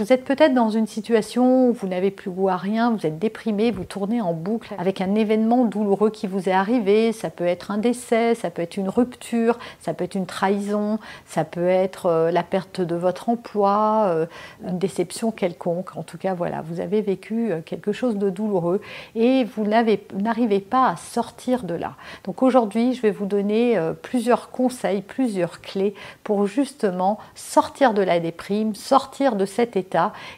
Vous êtes peut-être dans une situation où vous n'avez plus goût à rien, vous êtes déprimé, vous tournez en boucle avec un événement douloureux qui vous est arrivé. Ça peut être un décès, ça peut être une rupture, ça peut être une trahison, ça peut être euh, la perte de votre emploi, euh, une déception quelconque. En tout cas, voilà, vous avez vécu euh, quelque chose de douloureux et vous n'arrivez pas à sortir de là. Donc aujourd'hui, je vais vous donner plusieurs conseils, plusieurs clés pour justement sortir de la déprime, sortir de cet état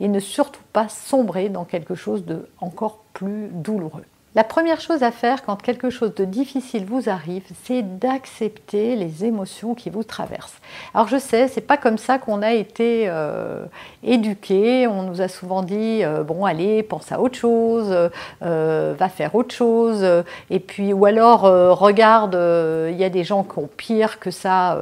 et ne surtout pas sombrer dans quelque chose de encore plus douloureux. La première chose à faire quand quelque chose de difficile vous arrive, c'est d'accepter les émotions qui vous traversent. Alors je sais, c'est pas comme ça qu'on a été euh, éduqué. On nous a souvent dit euh, bon allez, pense à autre chose, euh, va faire autre chose. et puis ou alors regarde, il y a des gens qui ont pire que ça.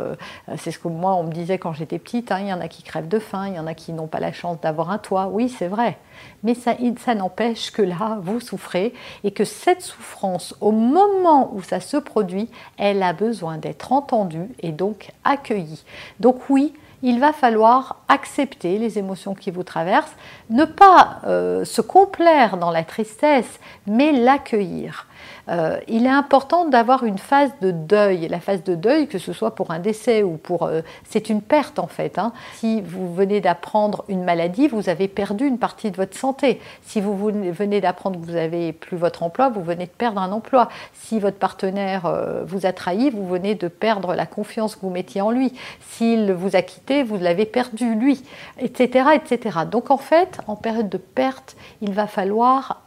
c'est ce que moi on me disait quand j'étais petite. Hein, il y en a qui crèvent de faim, il y en a qui n'ont pas la chance d'avoir un toit. Oui, c'est vrai. Mais ça, ça n'empêche que là, vous souffrez et que cette souffrance, au moment où ça se produit, elle a besoin d'être entendue et donc accueillie. Donc oui, il va falloir accepter les émotions qui vous traversent, ne pas euh, se complaire dans la tristesse, mais l'accueillir. Euh, il est important d'avoir une phase de deuil. La phase de deuil, que ce soit pour un décès ou pour... Euh, c'est une perte en fait. Hein. Si vous venez d'apprendre une maladie, vous avez perdu une partie de votre santé. Si vous venez d'apprendre que vous n'avez plus votre emploi, vous venez de perdre un emploi. Si votre partenaire euh, vous a trahi, vous venez de perdre la confiance que vous mettiez en lui. S'il vous a quitté, vous l'avez perdu lui, etc., etc. Donc en fait, en période de perte, il va falloir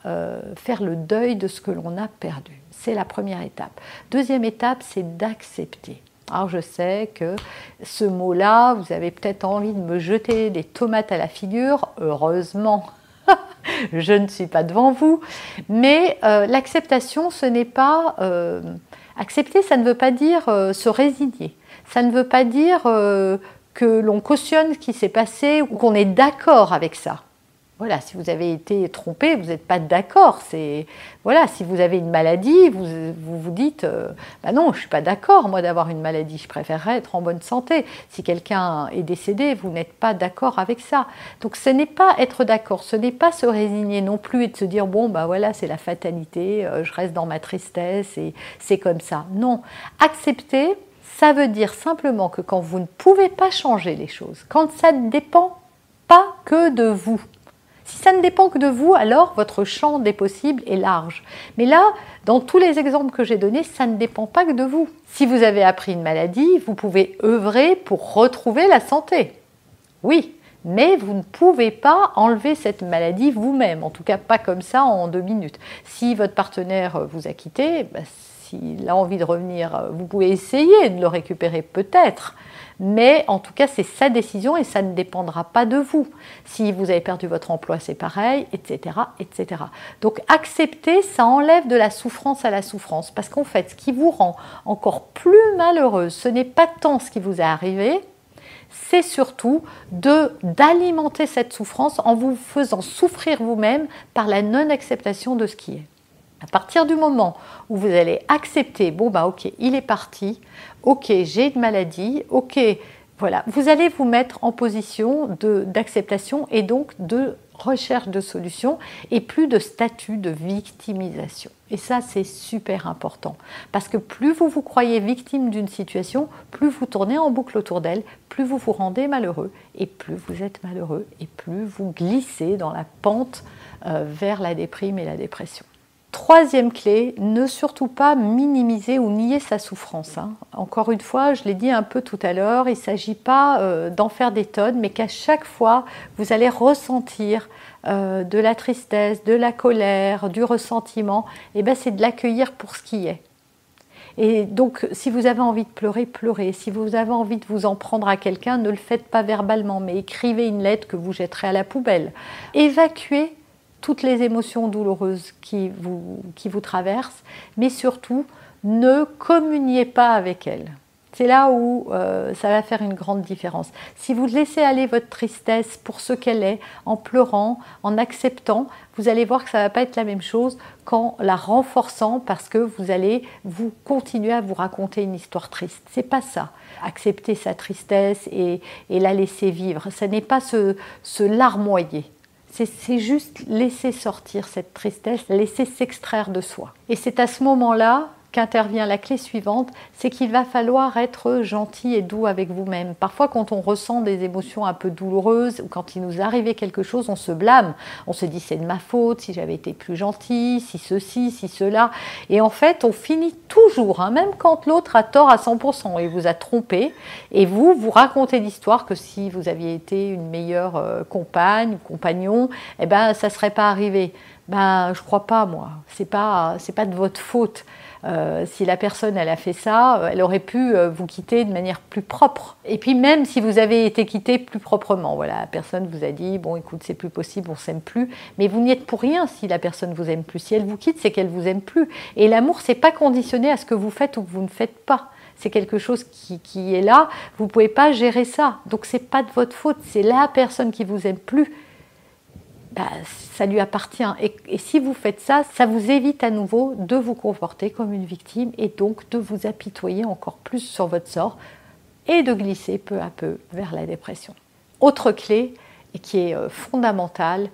faire le deuil de ce que l'on a perdu. C'est la première étape. Deuxième étape, c'est d'accepter. Alors je sais que ce mot-là, vous avez peut-être envie de me jeter des tomates à la figure. Heureusement, je ne suis pas devant vous. Mais euh, l'acceptation, ce n'est pas... Euh, accepter, ça ne veut pas dire euh, se résigner. Ça ne veut pas dire que l'on cautionne ce qui s'est passé ou qu'on est d'accord avec ça. Voilà, si vous avez été trompé, vous n'êtes pas d'accord. Voilà, si vous avez une maladie, vous vous, dites, euh, bah non, je suis pas d'accord moi d'avoir une maladie. Je préférerais être en bonne santé. Si quelqu'un est décédé, vous n'êtes pas d'accord avec ça. Donc ce n'est pas être d'accord, ce n'est pas se résigner non plus et de se dire bon bah voilà c'est la fatalité, euh, je reste dans ma tristesse et c'est comme ça. Non, accepter, ça veut dire simplement que quand vous ne pouvez pas changer les choses, quand ça ne dépend pas que de vous, si ça ne dépend que de vous, alors votre champ des possibles est large. Mais là, dans tous les exemples que j'ai donnés, ça ne dépend pas que de vous. Si vous avez appris une maladie, vous pouvez œuvrer pour retrouver la santé. Oui, mais vous ne pouvez pas enlever cette maladie vous-même, en tout cas pas comme ça en deux minutes. Si votre partenaire vous a quitté, bah, s'il a envie de revenir, vous pouvez essayer de le récupérer peut-être, mais en tout cas, c'est sa décision et ça ne dépendra pas de vous. Si vous avez perdu votre emploi, c'est pareil, etc., etc. Donc accepter, ça enlève de la souffrance à la souffrance, parce qu'en fait, ce qui vous rend encore plus malheureuse, ce n'est pas tant ce qui vous est arrivé, c'est surtout d'alimenter cette souffrance en vous faisant souffrir vous-même par la non-acceptation de ce qui est. À partir du moment où vous allez accepter, bon bah ok, il est parti, ok, j'ai une maladie, ok, voilà, vous allez vous mettre en position d'acceptation et donc de recherche de solutions et plus de statut de victimisation. Et ça, c'est super important. Parce que plus vous vous croyez victime d'une situation, plus vous tournez en boucle autour d'elle, plus vous vous rendez malheureux, et plus vous êtes malheureux, et plus vous glissez dans la pente euh, vers la déprime et la dépression. Troisième clé, ne surtout pas minimiser ou nier sa souffrance. Hein. Encore une fois, je l'ai dit un peu tout à l'heure, il ne s'agit pas euh, d'en faire des tonnes, mais qu'à chaque fois, vous allez ressentir euh, de la tristesse, de la colère, du ressentiment, et ben, c'est de l'accueillir pour ce qui est. Et donc, si vous avez envie de pleurer, pleurez. Si vous avez envie de vous en prendre à quelqu'un, ne le faites pas verbalement, mais écrivez une lettre que vous jetterez à la poubelle. Évacuez toutes les émotions douloureuses qui vous, qui vous traversent, mais surtout, ne communiez pas avec elles. C'est là où euh, ça va faire une grande différence. Si vous laissez aller votre tristesse pour ce qu'elle est, en pleurant, en acceptant, vous allez voir que ça ne va pas être la même chose qu'en la renforçant parce que vous allez vous continuer à vous raconter une histoire triste. C'est pas ça. Accepter sa tristesse et, la laisser vivre, ce n'est pas se, se larmoyer. C'est juste laisser sortir cette tristesse, laisser s'extraire de soi. Et c'est à ce moment-là qu'intervient la clé suivante, c'est qu'il va falloir être gentil et doux avec vous-même. Parfois, quand on ressent des émotions un peu douloureuses ou quand il nous arrivait quelque chose, on se blâme. On se dit c'est de ma faute, si j'avais été plus gentil, si ceci, si cela. Et en fait, on finit toujours, hein, même quand l'autre a tort à 100% et vous a trompé, et vous, vous racontez l'histoire que si vous aviez été une meilleure euh, compagne ou compagnon, eh ben, ça ne serait pas arrivé. Ben, je crois pas, moi. C'est pas, pas de votre faute. Euh, si la personne elle a fait ça, euh, elle aurait pu euh, vous quitter de manière plus propre. Et puis même si vous avez été quitté plus proprement, voilà, la personne vous a dit bon écoute c'est plus possible, on s'aime plus, mais vous n'y êtes pour rien si la personne vous aime plus. Si elle vous quitte, c'est qu'elle vous aime plus. Et l'amour c'est pas conditionné à ce que vous faites ou que vous ne faites pas. C'est quelque chose qui, qui, est là. Vous pouvez pas gérer ça. Donc c'est pas de votre faute. C'est la personne qui vous aime plus bah, ça lui appartient. Et, si vous faites ça, ça vous évite à nouveau de vous comporter comme une victime et donc de vous apitoyer encore plus sur votre sort et de glisser peu à peu vers la dépression. Autre clé, qui est euh, fondamentale,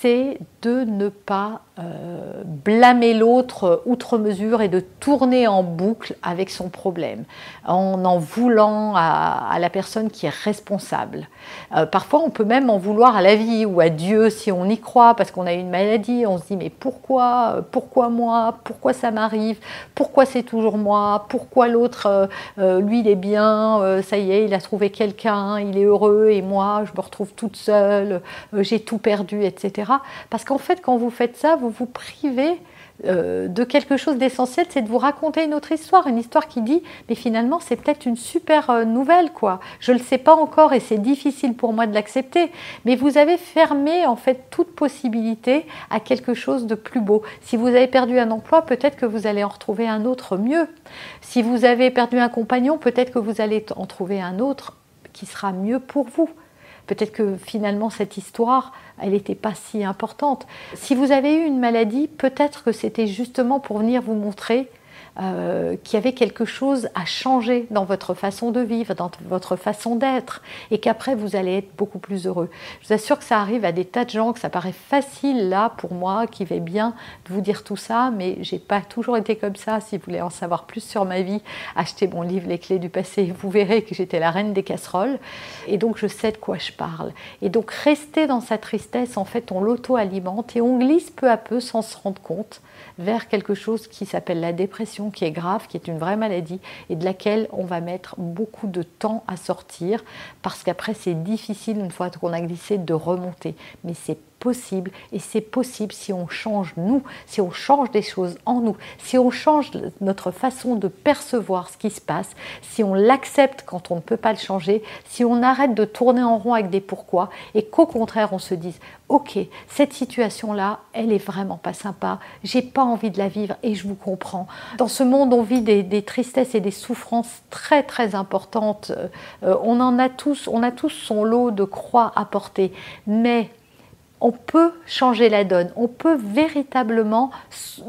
c'est de ne pas euh, blâmer l'autre outre mesure et de tourner en boucle avec son problème, en en voulant à, la personne qui est responsable. Euh, parfois, on peut même en vouloir à la vie ou à Dieu si on y croit, parce qu'on a une maladie, on se dit mais pourquoi, pourquoi moi, pourquoi ça m'arrive, pourquoi c'est toujours moi, pourquoi l'autre, euh, lui il est bien, ça y est, il a trouvé quelqu'un, il est heureux et moi je me retrouve toute seule, j'ai tout perdu, etc. Parce qu'en fait, quand vous faites ça, vous vous privez euh, de quelque chose d'essentiel, c'est de vous raconter une autre histoire, une histoire qui dit, mais finalement c'est peut-être une super euh, nouvelle, quoi. Je ne le sais pas encore et c'est difficile pour moi de l'accepter, mais vous avez fermé en fait toute possibilité à quelque chose de plus beau. Si vous avez perdu un emploi, peut-être que vous allez en retrouver un autre mieux. Si vous avez perdu un compagnon, peut-être que vous allez en trouver un autre qui sera mieux pour vous. Peut-être que finalement cette histoire, elle n'était pas si importante. Si vous avez eu une maladie, peut-être que c'était justement pour venir vous montrer euh, qu'il y avait quelque chose à changer dans votre façon de vivre, dans votre façon d'être, et qu'après vous allez être beaucoup plus heureux. Je vous assure que ça arrive à des tas de gens, que ça paraît facile là pour moi, qui vais bien de vous dire tout ça, mais j'ai pas toujours été comme ça. Si vous voulez en savoir plus sur ma vie, achetez mon livre Les clés du passé, vous verrez que j'étais la reine des casseroles, et donc je sais de quoi je parle. Et donc rester dans sa tristesse, en fait, on l'auto-alimente et on glisse peu à peu sans se rendre compte vers quelque chose qui s'appelle la dépression, qui est grave, qui est une vraie maladie et de laquelle on va mettre beaucoup de temps à sortir parce qu'après c'est difficile une fois qu'on a glissé de remonter. Mais c'est possible et c'est possible si on change nous, si on change des choses en nous, si on change notre façon de percevoir ce qui se passe, si on l'accepte quand on ne peut pas le changer, si on arrête de tourner en rond avec des pourquoi et qu'au contraire on se dise ok cette situation là elle est vraiment pas sympa, j'ai pas envie de la vivre et je vous comprends. Dans ce monde on vit des, tristesses et des souffrances très très importantes. Euh, on en a tous, on a tous son lot de croix à porter, mais on peut changer la donne, on peut véritablement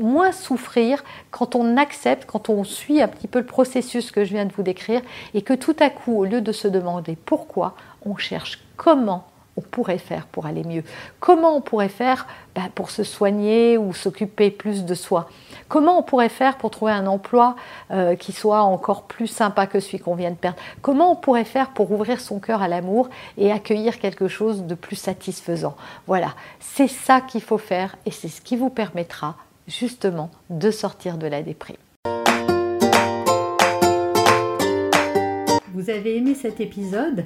moins souffrir quand on accepte, quand on suit un petit peu le processus que je viens de vous décrire et que tout à coup, au lieu de se demander pourquoi, on cherche comment on pourrait faire pour aller mieux. Comment on pourrait faire bah, pour se soigner ou s'occuper plus de soi? Comment on pourrait faire pour trouver un emploi euh, qui soit encore plus sympa que celui qu'on vient de perdre? Comment on pourrait faire pour ouvrir son cœur à l'amour et accueillir quelque chose de plus satisfaisant? Voilà, c'est ça qu'il faut faire et c'est ce qui vous permettra justement de sortir de la déprime. Vous avez aimé cet épisode?